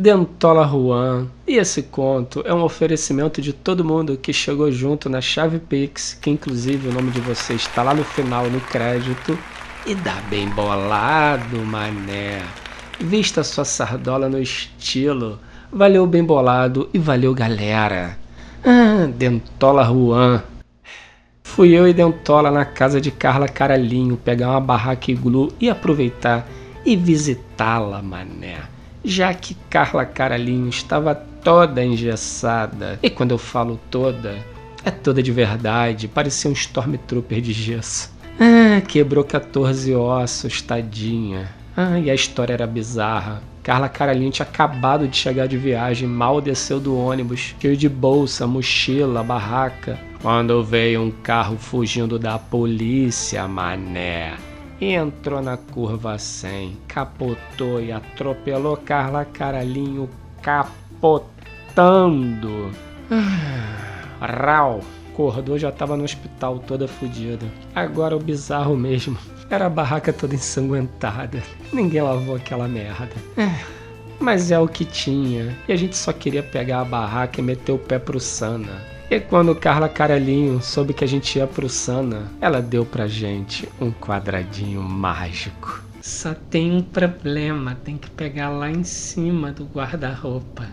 Dentola Juan. E esse conto é um oferecimento de todo mundo que chegou junto na chave Pix, que inclusive o nome de vocês está lá no final no crédito. E dá bem bolado, mané. Vista sua sardola no estilo. Valeu bem bolado e valeu galera. Ah, Dentola Juan. Fui eu e Dentola na casa de Carla Caralhinho pegar uma barraca iglu e aproveitar e visitá-la, mané já que Carla Caralhinho estava toda engessada. E quando eu falo toda, é toda de verdade, parecia um Stormtrooper de gesso. Ah, quebrou 14 ossos, tadinha. Ah, e a história era bizarra. Carla Caralhinho tinha acabado de chegar de viagem, mal desceu do ônibus, cheio de bolsa, mochila, barraca. Quando veio um carro fugindo da polícia, mané entrou na curva 100, capotou e atropelou Carla Caralhinho capotando. Ah, Rau, acordou já tava no hospital toda fodida. Agora o bizarro mesmo era a barraca toda ensanguentada. Ninguém lavou aquela merda. É, mas é o que tinha. E a gente só queria pegar a barraca e meter o pé pro Sana. E quando Carla Caralhinho soube que a gente ia pro Sana, ela deu pra gente um quadradinho mágico. Só tem um problema, tem que pegar lá em cima do guarda-roupa.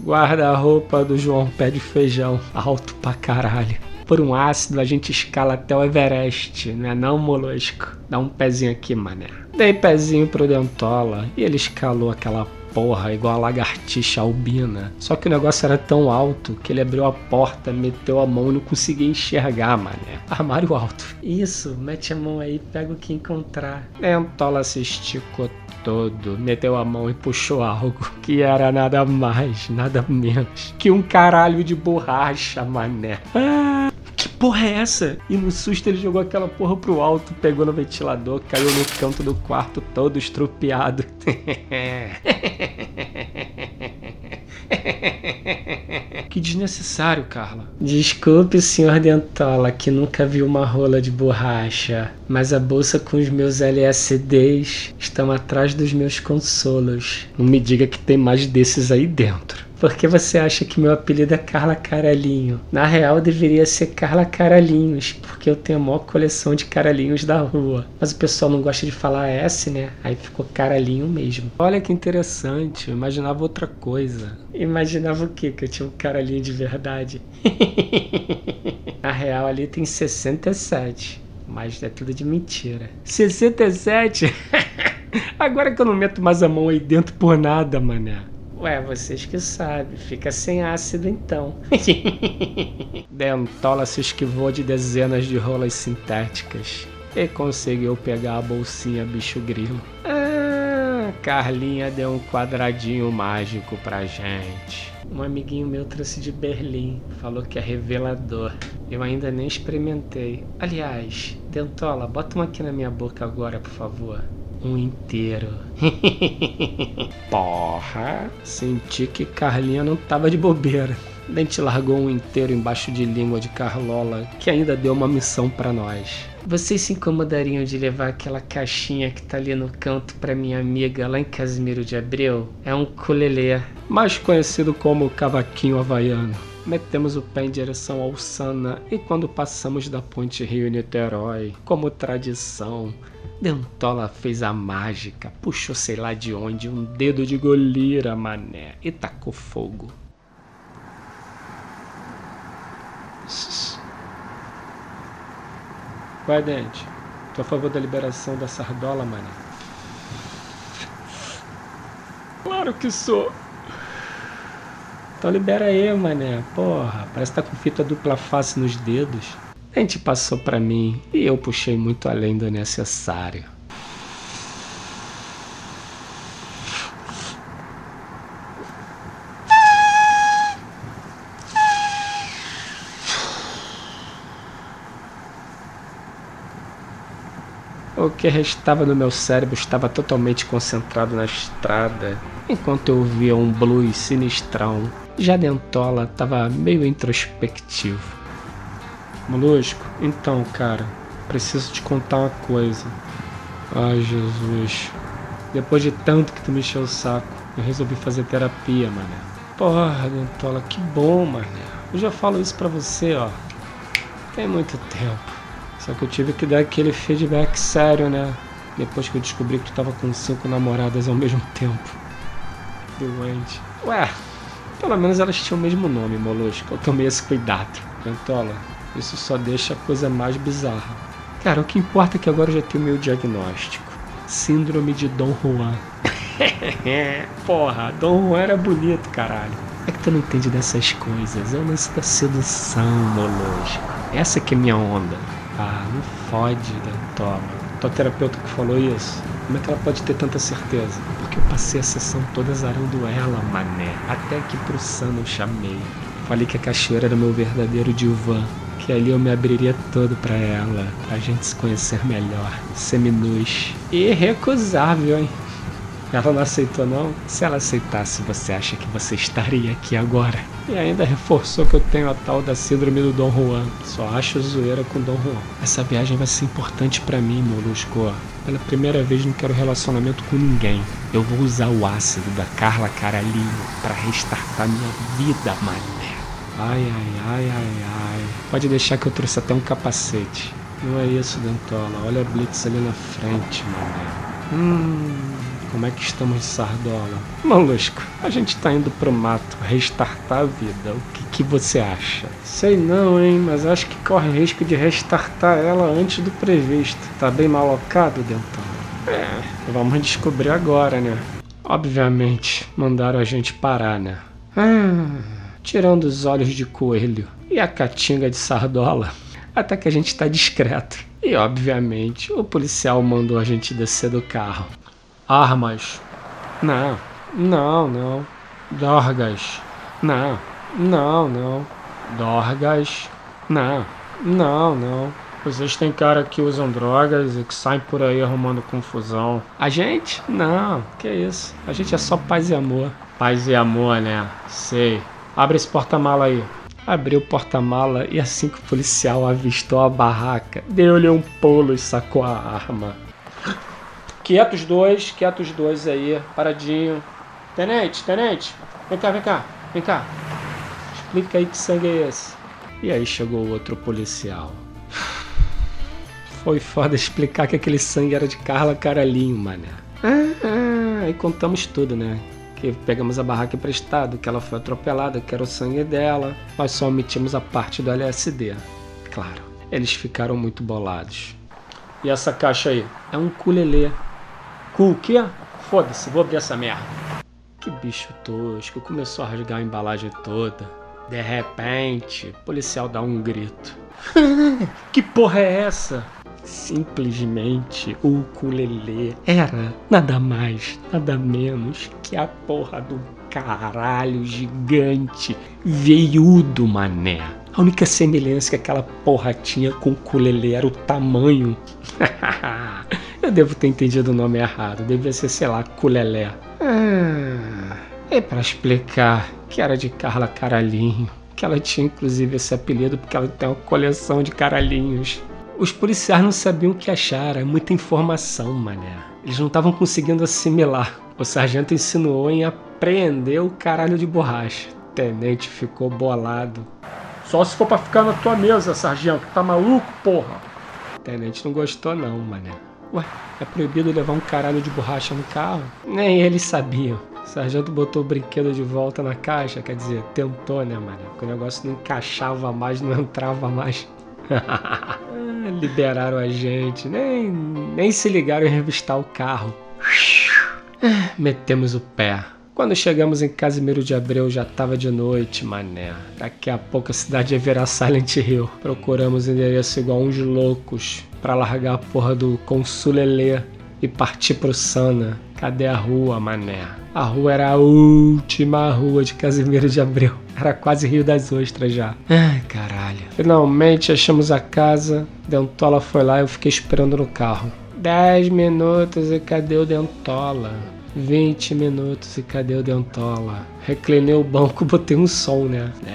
Guarda-roupa do João Pé de Feijão, alto pra caralho. Por um ácido a gente escala até o Everest, né não, molusco? Dá um pezinho aqui, mané. Dei pezinho pro Dentola e ele escalou aquela porra, igual a lagartixa albina. Só que o negócio era tão alto que ele abriu a porta, meteu a mão e não conseguia enxergar, mané. Armário alto. Isso, mete a mão aí, pega o que encontrar. Lentola se esticou todo, meteu a mão e puxou algo que era nada mais, nada menos que um caralho de borracha, mané. Ah! Que porra é essa? E no susto ele jogou aquela porra pro alto, pegou no ventilador, caiu no canto do quarto todo estrupiado. que desnecessário, Carla. Desculpe, senhor Dentola, que nunca viu uma rola de borracha, mas a bolsa com os meus LSDs estão atrás dos meus consolos. Não me diga que tem mais desses aí dentro. Por que você acha que meu apelido é Carla Caralhinho? Na real, deveria ser Carla Caralhinhos, porque eu tenho a maior coleção de caralhinhos da rua. Mas o pessoal não gosta de falar S, né? Aí ficou caralhinho mesmo. Olha que interessante, eu imaginava outra coisa. Imaginava o quê? Que eu tinha um caralhinho de verdade? Na real, ali tem 67. Mas é tudo de mentira. 67? Agora que eu não meto mais a mão aí dentro por nada, mané. Ué, vocês que sabem, fica sem ácido então. Dentola se esquivou de dezenas de rolas sintéticas e conseguiu pegar a bolsinha bicho grilo. Ah, Carlinha deu um quadradinho mágico pra gente. Um amiguinho meu trouxe de Berlim, falou que é revelador. Eu ainda nem experimentei. Aliás, Dentola, bota um aqui na minha boca agora, por favor um inteiro. Porra, senti que Carlinha não tava de bobeira. Dente largou um inteiro embaixo de língua de Carlola, que ainda deu uma missão para nós. Vocês se incomodariam de levar aquela caixinha que tá ali no canto para minha amiga lá em Casimiro de Abreu? É um colelê, mais conhecido como cavaquinho havaiano. Metemos o pé em direção ao Sana e quando passamos da ponte Rio-Niterói, como tradição, Dentola fez a mágica, puxou sei lá de onde um dedo de golira, mané, e tacou fogo. Vai, Dente. Tô a favor da liberação da sardola, mané. Claro que sou. Então libera aí, mané. Porra, parece que tá com fita dupla face nos dedos. A gente passou para mim e eu puxei muito além do necessário. O que restava no meu cérebro estava totalmente concentrado na estrada, enquanto eu via um blues sinistrão. Já Dentola estava meio introspectivo. Molusco, então, cara, preciso te contar uma coisa. Ai, Jesus. Depois de tanto que tu me o saco, Eu resolvi fazer terapia, mané. Porra, Dentola, que bom, mané. Eu já falo isso pra você, ó. Tem muito tempo. Só que eu tive que dar aquele feedback sério, né? Depois que eu descobri que tu tava com cinco namoradas ao mesmo tempo. Doente. Ué, pelo menos elas tinham o mesmo nome, Molusco. Eu tomei esse cuidado. Dentola, isso só deixa a coisa mais bizarra. Cara, o que importa é que agora eu já tenho meu diagnóstico. Síndrome de Dom Juan. Porra, Dom Juan era bonito, caralho. É que tu não entende dessas coisas. É o lance da sedução, molusco. Essa que é minha onda. Ah, não fode, Dentola. Tua terapeuta que falou isso, como é que ela pode ter tanta certeza? Porque eu passei a sessão toda zarando ela, mané. Até que pro Sano eu chamei. Falei que a cachoeira era meu verdadeiro divã que ali eu me abriria todo para ela, pra gente se conhecer melhor, seminus. Irrecusável, hein? Ela não aceitou não? Se ela aceitasse, você acha que você estaria aqui agora? E ainda reforçou que eu tenho a tal da síndrome do Dom Juan. Só acho zoeira com Dom Juan. Essa viagem vai ser importante para mim, Molusco. Pela primeira vez não quero relacionamento com ninguém. Eu vou usar o ácido da Carla Caralhinho para restartar minha vida, mané. Ai, ai, ai, ai, ai. Pode deixar que eu trouxe até um capacete. Não é isso, Dentola. Olha a Blitz ali na frente, mané. Hum, como é que estamos sardola? Molusco, a gente tá indo pro mato restartar a vida. O que, que você acha? Sei não, hein, mas acho que corre risco de restartar ela antes do previsto. Tá bem malocado, Dentola? É, vamos descobrir agora, né? Obviamente, mandaram a gente parar, né? Ah tirando os olhos de coelho e a catinga de sardola, até que a gente está discreto. E obviamente o policial mandou a gente descer do carro. Armas? Não, não, não. Dorgas? Não, não, não. Dorgas? Não, não, não. Vocês têm cara que usam drogas e que saem por aí arrumando confusão. A gente? Não, que isso. A gente é só paz e amor. Paz e amor, né? Sei. Abre esse porta-mala aí. Abriu o porta-mala e assim que o policial avistou a barraca, deu-lhe um pulo e sacou a arma. Quietos dois, quietos dois aí, paradinho. Tenente, tenente, vem cá, vem cá, vem cá. Explica aí que sangue é esse. E aí chegou o outro policial. Foi foda explicar que aquele sangue era de Carla Caralhinho, mané. Ah, ah, aí contamos tudo, né? que pegamos a barraca emprestada, que ela foi atropelada, que era o sangue dela. Nós só omitimos a parte do LSD. Claro, eles ficaram muito bolados. E essa caixa aí? É um culelê. Cu o quê? Foda-se, vou abrir essa merda. Que bicho tosco, começou a rasgar a embalagem toda. De repente, o policial dá um grito. que porra é essa? Simplesmente o ukulele era nada mais, nada menos que a porra do caralho gigante, veiudo mané. A única semelhança que aquela porra tinha com o ukulele era o tamanho. Eu devo ter entendido o nome errado, devia ser, sei lá, culelé. Ah, é para explicar que era de Carla Caralhinho, que ela tinha inclusive esse apelido porque ela tem uma coleção de caralhinhos. Os policiais não sabiam o que achar, é muita informação, mané. Eles não estavam conseguindo assimilar. O sargento insinuou em apreender o caralho de borracha. O tenente ficou bolado. Só se for pra ficar na tua mesa, sargento. Tá maluco, porra? O tenente não gostou não, mané. Ué, é proibido levar um caralho de borracha no carro? Nem eles sabiam. O sargento botou o brinquedo de volta na caixa, quer dizer, tentou, né, mané? Porque o negócio não encaixava mais, não entrava mais. Liberaram a gente, nem, nem se ligaram em revistar o carro. Metemos o pé. Quando chegamos em Casimiro de Abreu já tava de noite, mané. Daqui a pouco a cidade ia virar Silent Hill. Procuramos endereço igual uns loucos para largar a porra do Consulelê e partir pro Sana. Cadê a rua, mané? A rua era a última rua de Casimiro de Abreu. Era quase Rio das Ostras já. Ai, caralho. Finalmente achamos a casa. Dentola foi lá e eu fiquei esperando no carro. 10 minutos e cadê o Dentola? 20 minutos e cadê o Dentola? Reclinei o banco, botei um som, né? De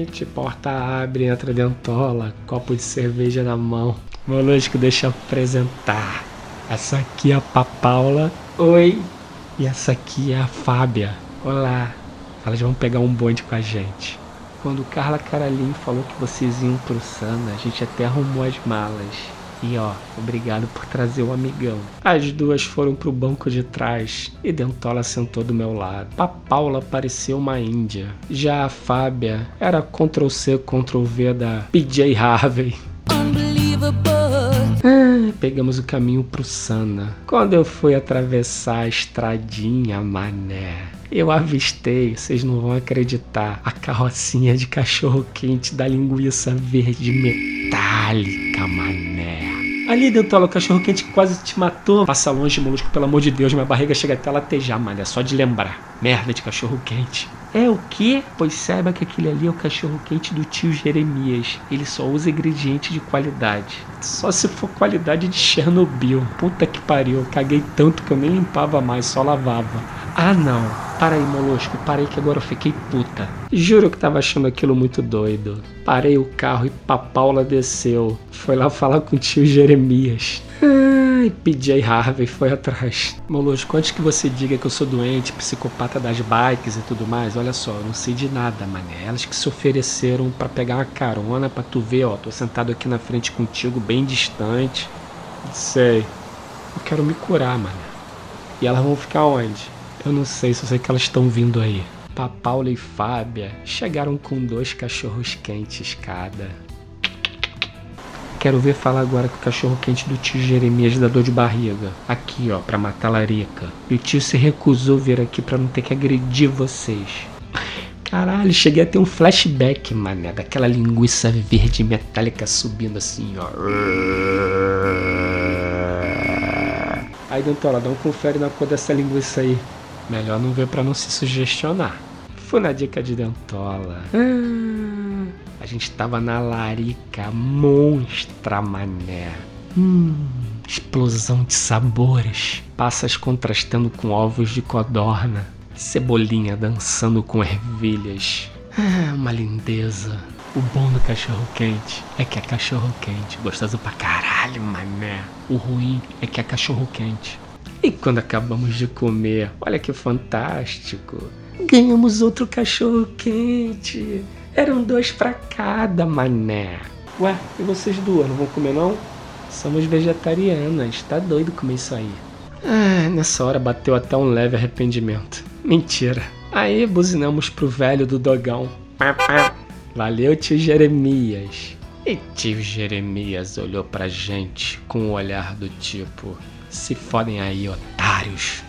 repente, porta abre, entra Dentola, copo de cerveja na mão. Molusco, deixa eu apresentar. Essa aqui é a Papaula. Oi, E essa aqui é a Fábia. Olá. Elas vão pegar um bonde com a gente. Quando Carla Caralim falou que vocês iam pro Sana, a gente até arrumou as malas. E ó, obrigado por trazer o amigão. As duas foram pro banco de trás e Dentola sentou do meu lado. A Paula parecia uma índia. Já a Fábia era Ctrl C, Ctrl V da PJ Harvey. Ah, pegamos o caminho pro Sana. Quando eu fui atravessar a estradinha, mané, eu avistei, vocês não vão acreditar, a carrocinha de cachorro quente da linguiça verde metálica, mané. Ali, Dentola, o cachorro quente quase te matou. Passa longe, molusco, pelo amor de Deus, minha barriga chega até latejar, mané, só de lembrar. Merda de cachorro quente. É o quê? Pois saiba que aquele ali é o cachorro quente do tio Jeremias. Ele só usa ingrediente de qualidade. Só se for qualidade de Chernobyl. Puta que pariu, eu caguei tanto que eu nem limpava mais, só lavava. Ah não, para aí, molusco, parei que agora eu fiquei puta. Juro que tava achando aquilo muito doido. Parei o carro e Papaula desceu. Foi lá falar com o tio Jeremias. Ai, PJ Harvey foi atrás. Molusco, antes que você diga que eu sou doente, psicopata das bikes e tudo mais, olha só, eu não sei de nada, mané. Elas que se ofereceram para pegar uma carona pra tu ver, ó, tô sentado aqui na frente contigo, bem distante. Sei. Eu quero me curar, mané. E elas vão ficar onde? Eu não sei, só sei que elas estão vindo aí. Paula e Fábia chegaram com dois cachorros quentes cada. Quero ver falar agora com o cachorro quente do tio Jeremias da dor de barriga. Aqui, ó, pra matar a larica. E o tio se recusou vir aqui para não ter que agredir vocês. Caralho, cheguei a ter um flashback, mané, daquela linguiça verde metálica subindo assim, ó. Aí, Dantola, dá um confere na cor dessa linguiça aí. Melhor não ver para não se sugestionar. Fui na dica de Dentola. Ah, a gente tava na larica monstra, mané. Hum, explosão de sabores. Passas contrastando com ovos de codorna. Cebolinha dançando com ervilhas. Ah, uma lindeza. O bom do cachorro quente é que é cachorro quente, gostoso pra caralho, mané. O ruim é que é cachorro quente. E quando acabamos de comer, olha que fantástico! Ganhamos outro cachorro quente. Eram dois para cada, mané. Ué, e vocês duas não vão comer não? Somos vegetarianas, tá doido comer isso aí. Ah, nessa hora bateu até um leve arrependimento. Mentira. Aí buzinamos pro velho do dogão. Valeu, tio Jeremias. E tio Jeremias olhou pra gente com um olhar do tipo: se fodem aí, otários.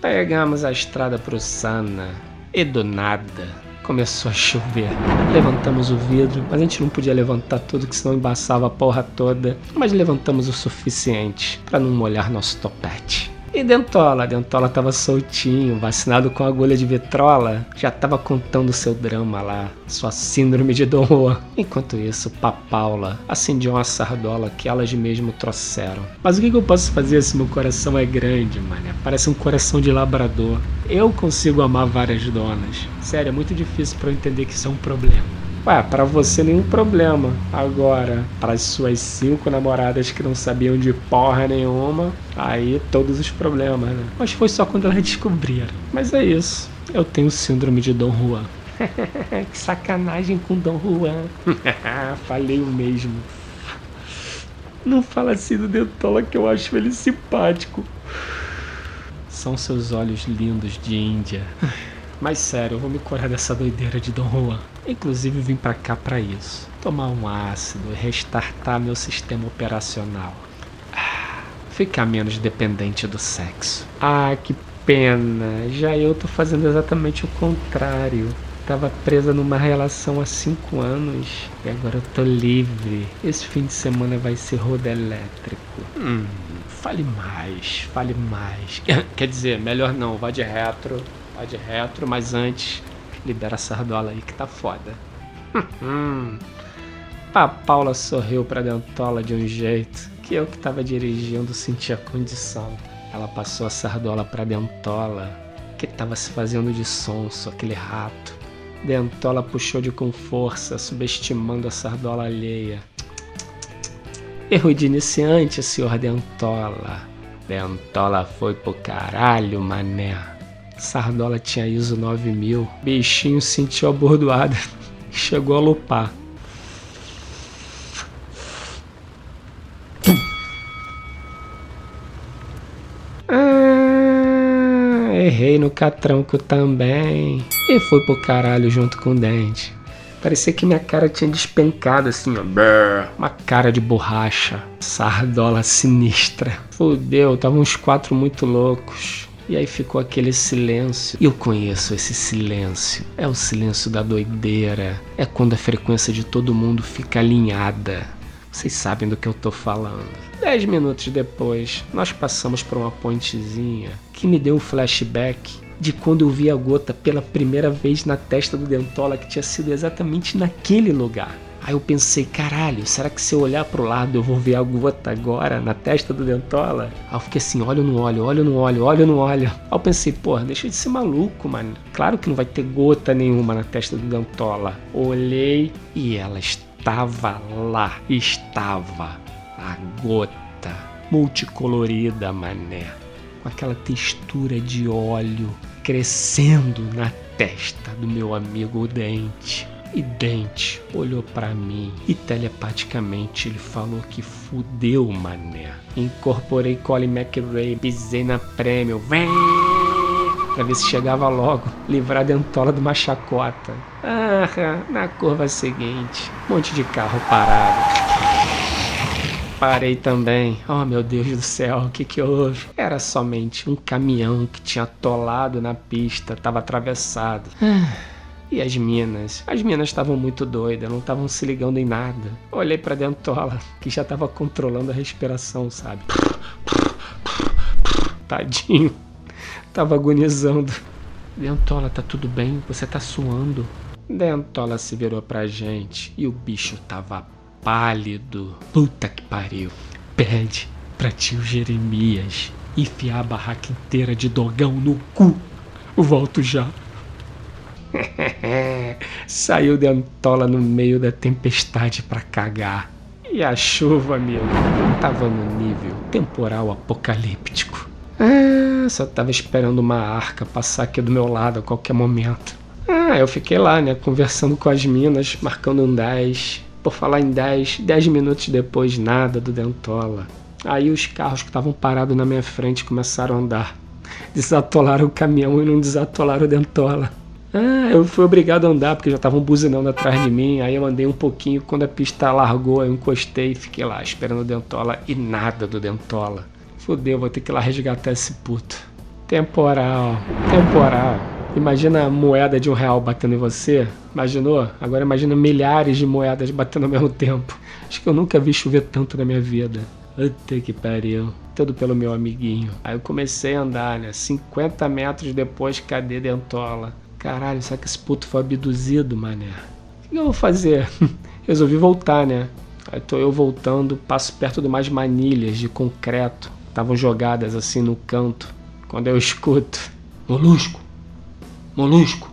Pegamos a estrada pro Sana e do nada começou a chover. Levantamos o vidro, mas a gente não podia levantar tudo que senão embaçava a porra toda. Mas levantamos o suficiente para não molhar nosso topete. E Dentola? Dentola tava soltinho, vacinado com agulha de vitrola, já tava contando seu drama lá, sua síndrome de Don Juan. Enquanto isso, Papaula acendia uma sardola que elas mesmo trouxeram. Mas o que, que eu posso fazer se meu coração é grande, mané? Parece um coração de labrador. Eu consigo amar várias donas. Sério, é muito difícil para eu entender que isso é um problema. Ué, para você nenhum problema. Agora, para as suas cinco namoradas que não sabiam de porra nenhuma, aí todos os problemas, né? Mas foi só quando elas descobriram. Mas é isso. Eu tenho síndrome de Dom Juan. que sacanagem com Dom Juan. Falei o mesmo. Não fala assim do Dentola que eu acho ele simpático. São seus olhos lindos de Índia. Mas sério, eu vou me curar dessa doideira de Dom Juan. Inclusive vim para cá para isso. Tomar um ácido e restartar meu sistema operacional. Ah, ficar menos dependente do sexo. Ah, que pena. Já eu tô fazendo exatamente o contrário. Tava presa numa relação há cinco anos e agora eu tô livre. Esse fim de semana vai ser roda elétrico. Hum, fale mais, fale mais. Quer dizer, melhor não, vá de retro Vai de retro, mas antes, libera a sardola aí que tá foda. a Paula sorriu pra Dentola de um jeito que eu que tava dirigindo senti a condição. Ela passou a sardola pra Dentola, que tava se fazendo de sonso, aquele rato. Dentola puxou de com força, subestimando a sardola alheia. Erro de iniciante, senhor Dentola. Dentola foi pro caralho, mané. Sardola tinha ISO 9000. Bichinho sentiu a bordoada chegou a lupar. Ah, errei no catranco também. E fui pro caralho junto com o dente. Parecia que minha cara tinha despencado assim, ó. Uma cara de borracha. Sardola sinistra. Fudeu, estavam uns quatro muito loucos. E aí ficou aquele silêncio. E eu conheço esse silêncio. É o silêncio da doideira. É quando a frequência de todo mundo fica alinhada. Vocês sabem do que eu tô falando. Dez minutos depois, nós passamos por uma pontezinha que me deu um flashback de quando eu vi a gota pela primeira vez na testa do Dentola, que tinha sido exatamente naquele lugar. Aí eu pensei, caralho, será que se eu olhar pro lado eu vou ver a gota agora na testa do Dentola? Aí eu fiquei assim, olho no olho, olho no olho, olho no olho. Aí eu pensei, porra, deixa de ser maluco, mano. Claro que não vai ter gota nenhuma na testa do Dentola. Olhei e ela estava lá. Estava a gota multicolorida, mané. Com aquela textura de óleo crescendo na testa do meu amigo Dente. E Dente olhou para mim e telepaticamente ele falou que fudeu, mané. Incorporei Colin McRae, pisei na prêmio, vem! Pra ver se chegava logo, livrar a dentola de uma chacota. Ah, na curva seguinte, um monte de carro parado. Parei também. Oh meu Deus do céu, o que que houve? Era somente um caminhão que tinha atolado na pista, estava atravessado. E as minas? As minas estavam muito doidas, não estavam se ligando em nada. Olhei pra Dentola, que já estava controlando a respiração, sabe? Tadinho. Tava agonizando. Dentola, tá tudo bem? Você tá suando. Dentola se virou pra gente e o bicho tava pálido. Puta que pariu. Pede pra tio Jeremias enfiar a barraca inteira de dogão no cu. Volto já. Saiu Dentola no meio da tempestade pra cagar. E a chuva, amigo, tava no nível temporal apocalíptico. Ah, só tava esperando uma arca passar aqui do meu lado a qualquer momento. Ah, eu fiquei lá, né, conversando com as minas, marcando um 10. Por falar em 10, 10 minutos depois, nada do Dentola. Aí os carros que estavam parados na minha frente começaram a andar. Desatolaram o caminhão e não desatolaram o Dentola. Ah, eu fui obrigado a andar porque já estavam buzinando atrás de mim. Aí eu andei um pouquinho. Quando a pista largou, eu encostei e fiquei lá esperando o Dentola e nada do Dentola. Fudeu, vou ter que ir lá resgatar esse puto. Temporal, temporal. Imagina a moeda de um real batendo em você. Imaginou? Agora imagina milhares de moedas batendo ao mesmo tempo. Acho que eu nunca vi chover tanto na minha vida. Puta que pariu. Tudo pelo meu amiguinho. Aí eu comecei a andar, né? 50 metros depois, cadê Dentola? Caralho, será que esse puto foi abduzido, mané? O que eu vou fazer? Resolvi voltar, né? Aí tô eu voltando, passo perto de umas manilhas de concreto. Estavam jogadas assim no canto. Quando eu escuto. Molusco! Molusco!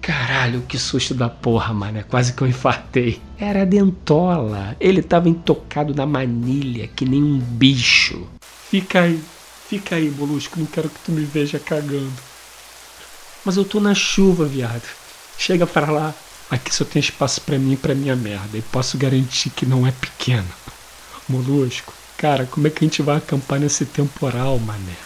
Caralho, que susto da porra, mané. Quase que eu infartei. Era a dentola. Ele tava intocado na manilha, que nem um bicho. Fica aí, fica aí, molusco. Não quero que tu me veja cagando. Mas eu tô na chuva, viado. Chega para lá. Aqui só tem espaço para mim e pra minha merda. E posso garantir que não é pequeno. Molusco, cara, como é que a gente vai acampar nesse temporal, mané?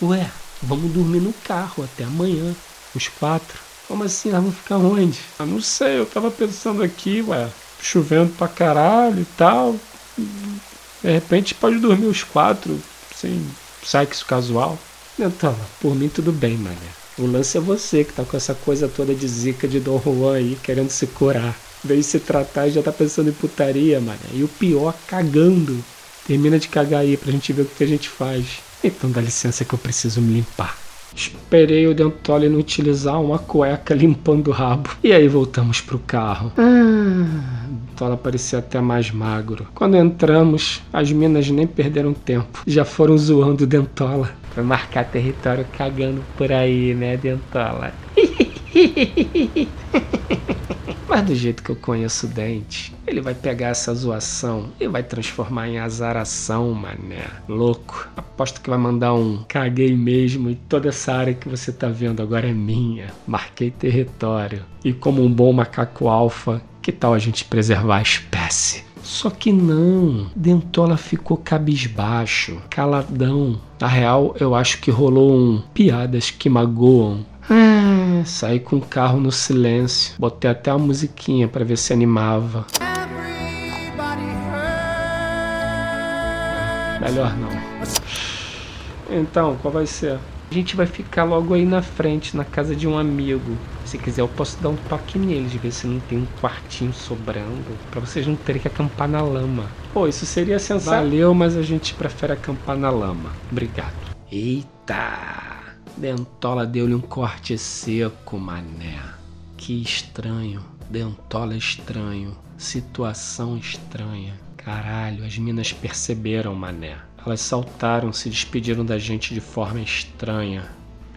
Ué, vamos dormir no carro até amanhã. Os quatro. Como assim? Nós vamos ficar onde? Eu não sei, eu tava pensando aqui, ué. Chovendo pra caralho e tal. De repente pode dormir os quatro, sem sexo casual. Então, por mim tudo bem, mané. O lance é você que tá com essa coisa toda de zica de Dom Juan aí, querendo se curar. Veio se tratar e já tá pensando em putaria, mané. E o pior, cagando. Termina de cagar aí pra gente ver o que a gente faz. Então dá licença que eu preciso me limpar. Esperei o Dentola inutilizar uma cueca limpando o rabo. E aí voltamos pro carro. Ah, Dentola parecia até mais magro. Quando entramos, as minas nem perderam tempo. Já foram zoando o Dentola. Foi marcar território cagando por aí, né, Dentola? Mas do jeito que eu conheço o Dente, ele vai pegar essa zoação e vai transformar em azaração, mané. Louco. Aposto que vai mandar um caguei mesmo e toda essa área que você tá vendo agora é minha. Marquei território. E como um bom macaco alfa, que tal a gente preservar a espécie? Só que não, Dentola ficou cabisbaixo, caladão. Na real, eu acho que rolou um piadas que magoam. Ah, saí com o carro no silêncio, botei até a musiquinha para ver se animava. Melhor não. Então, qual vai ser? A gente vai ficar logo aí na frente, na casa de um amigo. Se quiser, eu posso dar um toque neles, ver se não tem um quartinho sobrando, para vocês não terem que acampar na lama. Pô, isso seria sensacional. Valeu, mas a gente prefere acampar na lama. Obrigado. Eita! Dentola deu-lhe um corte seco, mané. Que estranho. Dentola estranho. Situação estranha. Caralho, as minas perceberam, mané. Elas saltaram, se despediram da gente de forma estranha.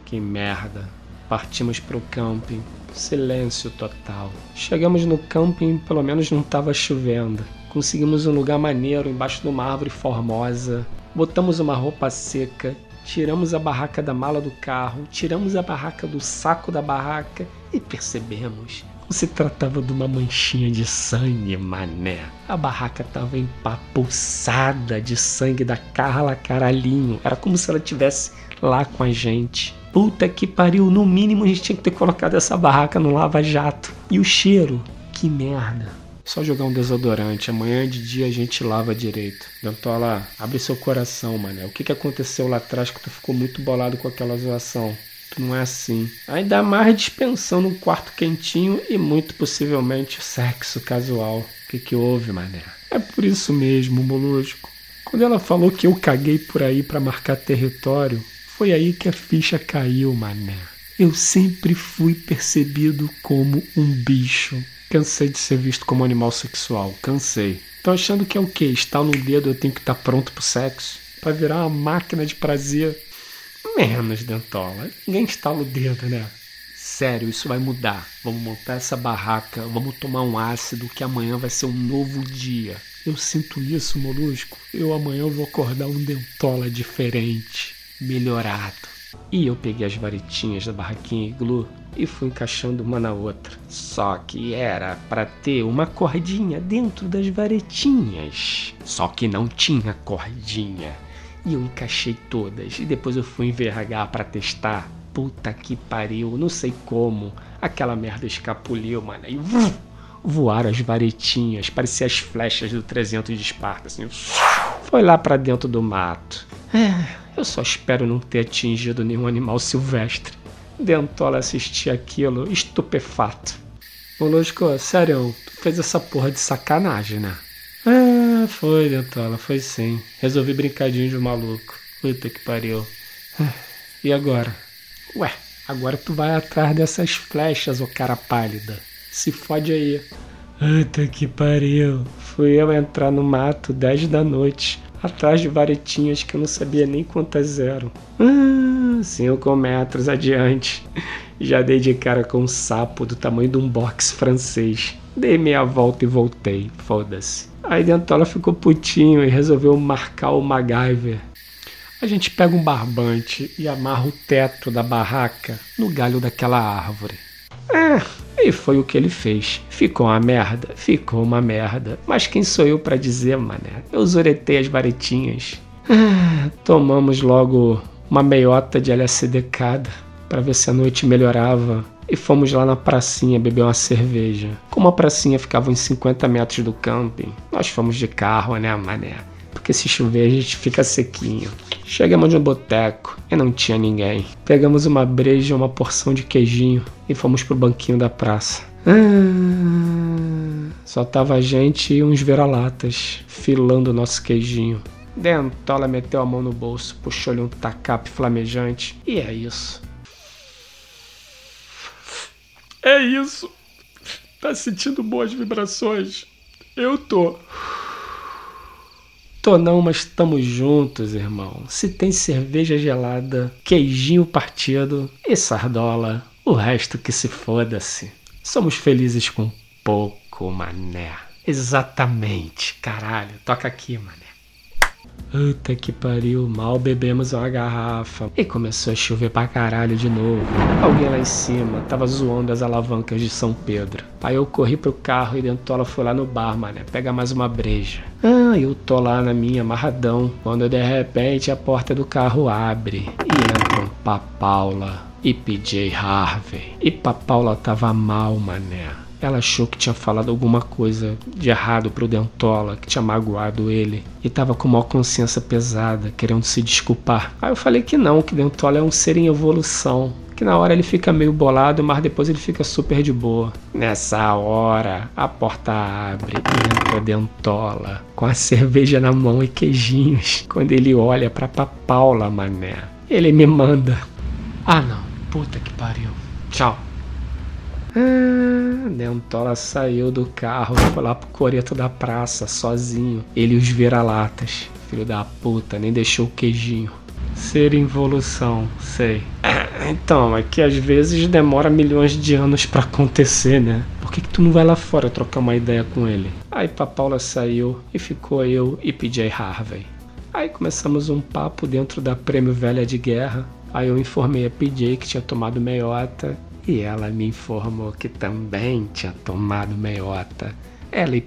Que merda. Partimos para o camping. Silêncio total. Chegamos no camping, pelo menos não estava chovendo. Conseguimos um lugar maneiro embaixo de uma árvore formosa. Botamos uma roupa seca, tiramos a barraca da mala do carro, tiramos a barraca do saco da barraca e percebemos se tratava de uma manchinha de sangue, mané. A barraca tava empapuçada de sangue da Carla Caralhinho. Era como se ela tivesse lá com a gente. Puta que pariu, no mínimo a gente tinha que ter colocado essa barraca no lava-jato. E o cheiro? Que merda. Só jogar um desodorante, amanhã de dia a gente lava direito. Dentola, abre seu coração, mané. O que, que aconteceu lá atrás que tu ficou muito bolado com aquela zoação? Não é assim. Ainda mais dispensando um quarto quentinho e muito possivelmente sexo casual. O que, que houve, mané? É por isso mesmo, Molusco. Quando ela falou que eu caguei por aí para marcar território, foi aí que a ficha caiu, mané. Eu sempre fui percebido como um bicho. Cansei de ser visto como animal sexual, cansei. Tô achando que é o quê? Está no dedo eu tenho que estar tá pronto pro sexo? Para virar uma máquina de prazer menos, Dentola. Ninguém estala o dedo, né? Sério, isso vai mudar. Vamos montar essa barraca, vamos tomar um ácido que amanhã vai ser um novo dia. Eu sinto isso, molusco. Eu amanhã vou acordar um dentola diferente, melhorado. E eu peguei as varetinhas da barraquinha iglu e fui encaixando uma na outra. Só que era para ter uma cordinha dentro das varetinhas. Só que não tinha cordinha. E eu encaixei todas. E depois eu fui envergar para testar. Puta que pariu, não sei como. Aquela merda escapuliu, mano. E voaram as varetinhas, parecia as flechas do 300 de Esparta, assim. Foi lá para dentro do mato. É, eu só espero não ter atingido nenhum animal silvestre. Dentola assistia aquilo, estupefato. Molusco, sério, tu fez essa porra de sacanagem, né? Ah, foi, Dentola, foi sim. Resolvi brincadinho de maluco. Puta que pariu. E agora? Ué, agora tu vai atrás dessas flechas, ô cara pálida. Se fode aí. Puta que pariu. Fui eu entrar no mato 10 da noite, atrás de varetinhas que eu não sabia nem quantas eram. Ah, cinco metros adiante. Já dei de cara com um sapo do tamanho de um box francês. Dei meia volta e voltei, foda-se. Aí Dentola ficou putinho e resolveu marcar o MacGyver. A gente pega um barbante e amarra o teto da barraca no galho daquela árvore. É, e foi o que ele fez. Ficou uma merda? Ficou uma merda. Mas quem sou eu para dizer, mané? Eu zuretei as varetinhas. Ah, tomamos logo uma meiota de LSD cada para ver se a noite melhorava e fomos lá na pracinha beber uma cerveja. Como a pracinha ficava uns 50 metros do camping, nós fomos de carro, né, mané? Porque se chover a gente fica sequinho. Chegamos no boteco e não tinha ninguém. Pegamos uma breja, uma porção de queijinho e fomos pro banquinho da praça. Ah, só tava a gente e uns vira-latas filando o nosso queijinho. Dentola meteu a mão no bolso, puxou-lhe um tacape flamejante e é isso. É isso. Tá sentindo boas vibrações? Eu tô. Tô não, mas estamos juntos, irmão. Se tem cerveja gelada, queijinho partido e sardola, o resto que se foda-se. Somos felizes com pouco, mané. Exatamente, caralho. Toca aqui, mané. Puta que pariu, mal bebemos uma garrafa. E começou a chover pra caralho de novo. Alguém lá em cima tava zoando as alavancas de São Pedro. Aí eu corri pro carro e Dentola foi lá no bar, mané, pega mais uma breja. Ah, eu tô lá na minha, amarradão. Quando de repente a porta do carro abre e entram Papaula e PJ Harvey. E Papaula tava mal, mané. Ela achou que tinha falado alguma coisa de errado pro Dentola, que tinha magoado ele, e tava com uma consciência pesada, querendo se desculpar. Aí eu falei que não, que Dentola é um ser em evolução, que na hora ele fica meio bolado, mas depois ele fica super de boa. Nessa hora, a porta abre e entra Dentola, com a cerveja na mão e queijinhos. Quando ele olha pra Paula, mané, ele me manda. Ah não, puta que pariu. Tchau. Ah, Dentola saiu do carro, foi lá pro coreto da praça, sozinho. Ele e os vira-latas. Filho da puta, nem deixou o queijinho. Ser involução, sei. Então, é que às vezes demora milhões de anos para acontecer, né? Por que, que tu não vai lá fora trocar uma ideia com ele? Aí Paula saiu e ficou eu e PJ Harvey. Aí começamos um papo dentro da Prêmio Velha de Guerra. Aí eu informei a PJ que tinha tomado meiota e ela me informou que também tinha tomado meiota. Ela e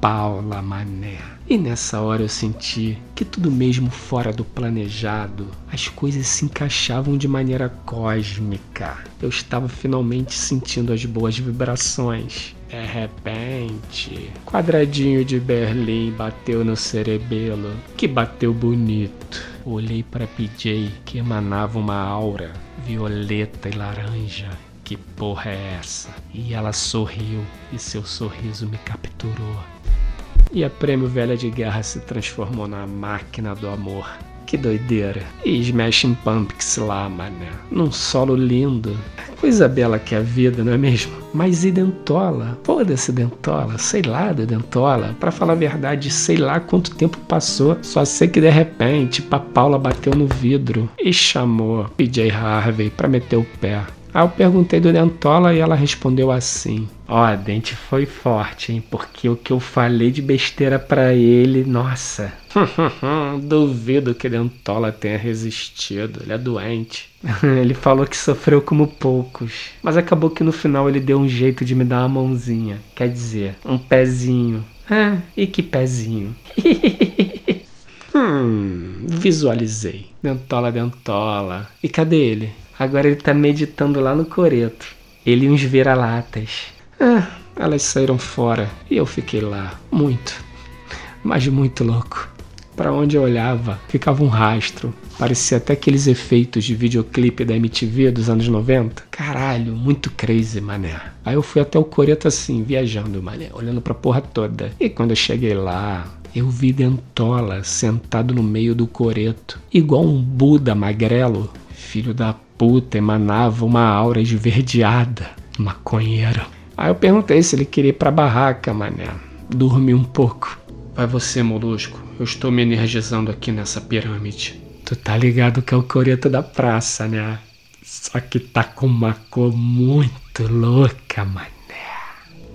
Paula Mané. E nessa hora eu senti que tudo mesmo fora do planejado, as coisas se encaixavam de maneira cósmica. Eu estava finalmente sentindo as boas vibrações. De repente, quadradinho de Berlim bateu no cerebelo, que bateu bonito. Olhei para PJ, que emanava uma aura violeta e laranja que porra é essa? E ela sorriu e seu sorriso me capturou. E a Prêmio Velha de Guerra se transformou na máquina do amor. Que doideira. E Smashing Pumpkins lá, mané. Num solo lindo. Coisa bela que é a vida, não é mesmo? Mas e Dentola? Foda-se Dentola. Sei lá da Dentola. Pra falar a verdade, sei lá quanto tempo passou. Só sei que de repente, Paula bateu no vidro e chamou PJ Harvey pra meter o pé. Aí eu perguntei do Dentola e ela respondeu assim: Ó, oh, dente foi forte, hein? Porque o que eu falei de besteira para ele, nossa. Duvido que Dentola tenha resistido. Ele é doente. ele falou que sofreu como poucos. Mas acabou que no final ele deu um jeito de me dar uma mãozinha. Quer dizer, um pezinho. Ah, e que pezinho? hum, visualizei. Dentola, dentola. E cadê ele? Agora ele tá meditando lá no coreto. Ele e uns vira-latas. Ah, elas saíram fora e eu fiquei lá, muito, mas muito louco. Para onde eu olhava, ficava um rastro. Parecia até aqueles efeitos de videoclipe da MTV dos anos 90. Caralho, muito crazy, mané. Aí eu fui até o coreto assim, viajando, mané, olhando pra porra toda. E quando eu cheguei lá, eu vi Dentola sentado no meio do coreto, igual um Buda magrelo. Filho da puta emanava uma aura esverdeada, maconheiro. Aí eu perguntei se ele queria ir pra barraca, mané. Dormir um pouco. Vai você, molusco. Eu estou me energizando aqui nessa pirâmide. Tu tá ligado que é o coreto da praça, né? Só que tá com uma cor muito louca, mané.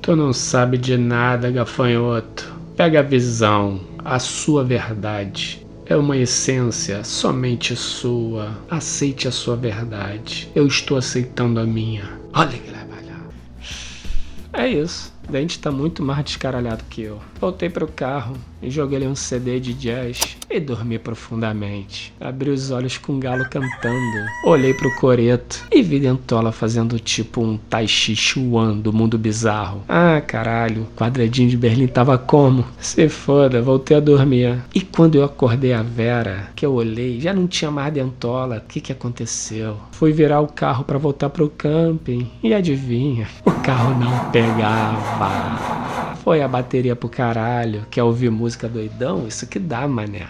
Tu não sabe de nada, gafanhoto. Pega a visão, a sua verdade é uma essência somente sua. Aceite a sua verdade. Eu estou aceitando a minha. Olha que É isso. Dente tá muito mais descaralhado que eu. Voltei pro carro e joguei um CD de jazz e dormi profundamente. Abri os olhos com o galo cantando. Olhei pro coreto e vi Dentola fazendo tipo um Tai Chi Chuan do mundo bizarro. Ah, caralho, quadradinho de Berlim tava como? Se foda, voltei a dormir. E quando eu acordei a Vera, que eu olhei, já não tinha mais Dentola. O que que aconteceu? Fui virar o carro para voltar pro camping e adivinha, o carro não pegava. Foi a bateria pro caralho. Quer ouvir música doidão? Isso que dá, mané.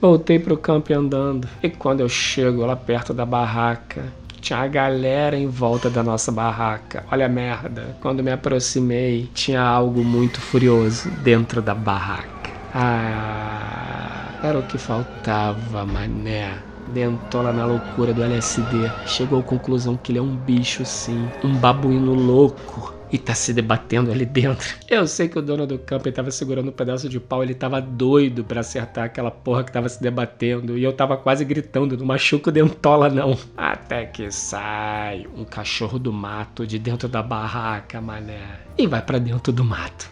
Voltei pro campo andando. E quando eu chego lá perto da barraca, tinha a galera em volta da nossa barraca. Olha a merda. Quando me aproximei, tinha algo muito furioso dentro da barraca. Ah, era o que faltava, mané. Dentola na loucura do LSD. Chegou à conclusão que ele é um bicho sim, um babuíno louco e tá se debatendo ali dentro. Eu sei que o dono do campo tava segurando um pedaço de pau, ele tava doido para acertar aquela porra que tava se debatendo e eu tava quase gritando, não machuca o dentola não. Até que sai um cachorro do mato de dentro da barraca, mané, e vai para dentro do mato.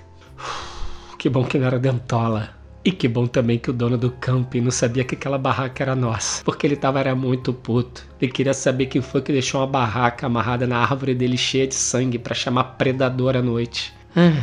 Que bom que não era dentola. E que bom também que o dono do camping não sabia que aquela barraca era nossa, porque ele tava era muito puto. Ele queria saber quem foi que deixou uma barraca amarrada na árvore dele cheia de sangue para chamar predador à noite. Ah,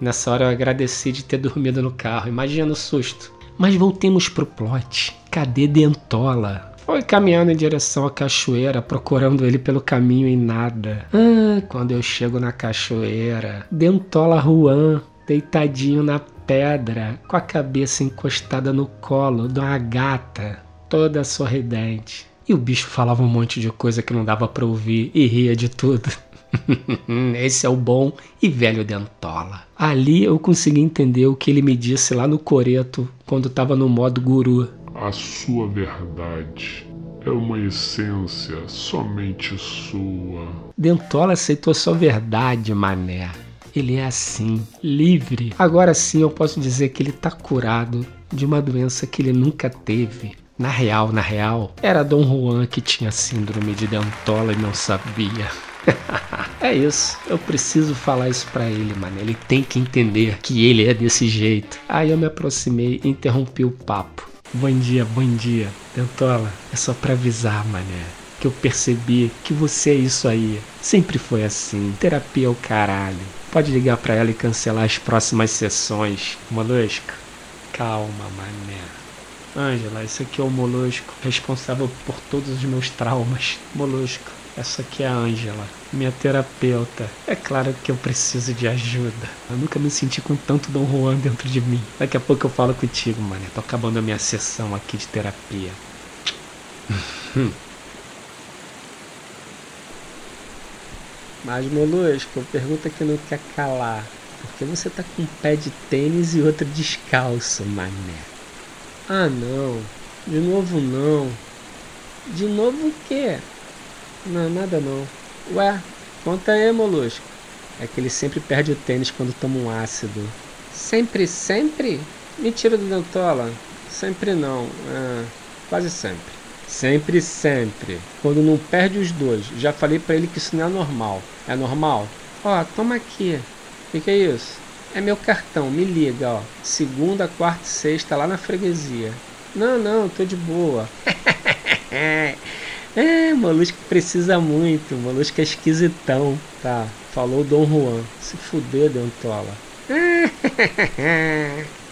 nessa hora eu agradeci de ter dormido no carro, imagina o susto. Mas voltemos pro plot. Cadê Dentola? Foi caminhando em direção à cachoeira, procurando ele pelo caminho e nada. Ah, quando eu chego na cachoeira, Dentola Juan, deitadinho na pedra, com a cabeça encostada no colo de uma gata, toda sorridente. E o bicho falava um monte de coisa que não dava para ouvir e ria de tudo. Esse é o bom e velho Dentola. Ali eu consegui entender o que ele me disse lá no coreto quando estava no modo guru. A sua verdade é uma essência somente sua. Dentola aceitou sua verdade, mané ele é assim, livre. Agora sim eu posso dizer que ele está curado de uma doença que ele nunca teve. Na real, na real, era Dom Juan que tinha síndrome de Dentola e não sabia. é isso, eu preciso falar isso para ele, mano. Ele tem que entender que ele é desse jeito. Aí eu me aproximei e interrompi o papo. Bom dia, bom dia. Dentola, é só pra avisar, mané. Que eu percebi que você é isso aí. Sempre foi assim. Terapia é o caralho. Pode ligar para ela e cancelar as próximas sessões. Molusco, calma, mané. Ângela, esse aqui é o Molusco, responsável por todos os meus traumas. Molusco, essa aqui é a Ângela, minha terapeuta. É claro que eu preciso de ajuda. Eu nunca me senti com tanto Dom Juan dentro de mim. Daqui a pouco eu falo contigo, mané. Tô acabando a minha sessão aqui de terapia. Mas Molusco, pergunta que não quer calar. Por que você tá com um pé de tênis e outro descalço, mané? Ah não, de novo não. De novo o quê? Não, nada não. Ué, conta aí, Molusco. É que ele sempre perde o tênis quando toma um ácido. Sempre, sempre? Mentira do Dentola. Sempre não. É, quase sempre. Sempre, sempre. Quando não perde os dois. Já falei para ele que isso não é normal. É normal? Ó, toma aqui. O que, que é isso? É meu cartão, me liga, ó. Segunda, quarta e sexta lá na freguesia. Não, não, tô de boa. é, molusco precisa muito. Molusco é esquisitão. Tá, falou Dom Juan. Se fuder, Dentola.